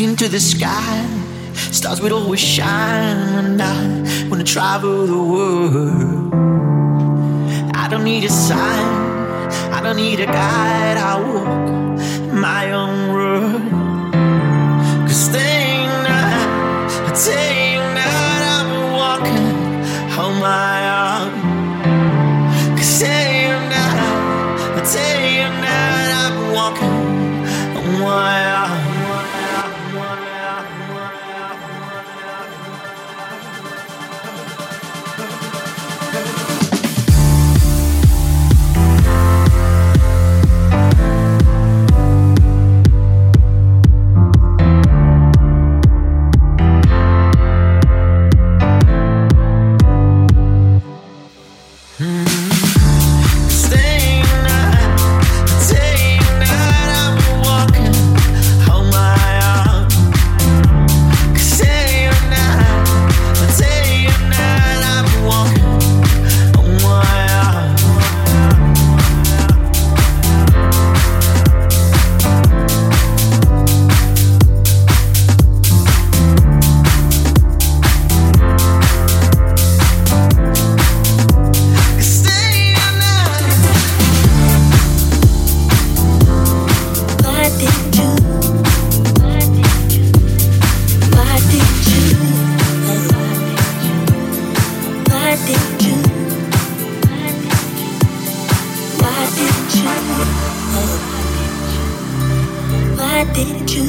into the sky, stars would always shine. I wanna travel the world. I don't need a sign, I don't need a guide. I walk my own road. Why didn't you?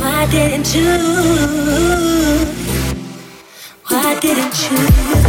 Why didn't you? Why didn't you?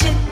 Gonna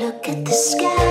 projectsound.com.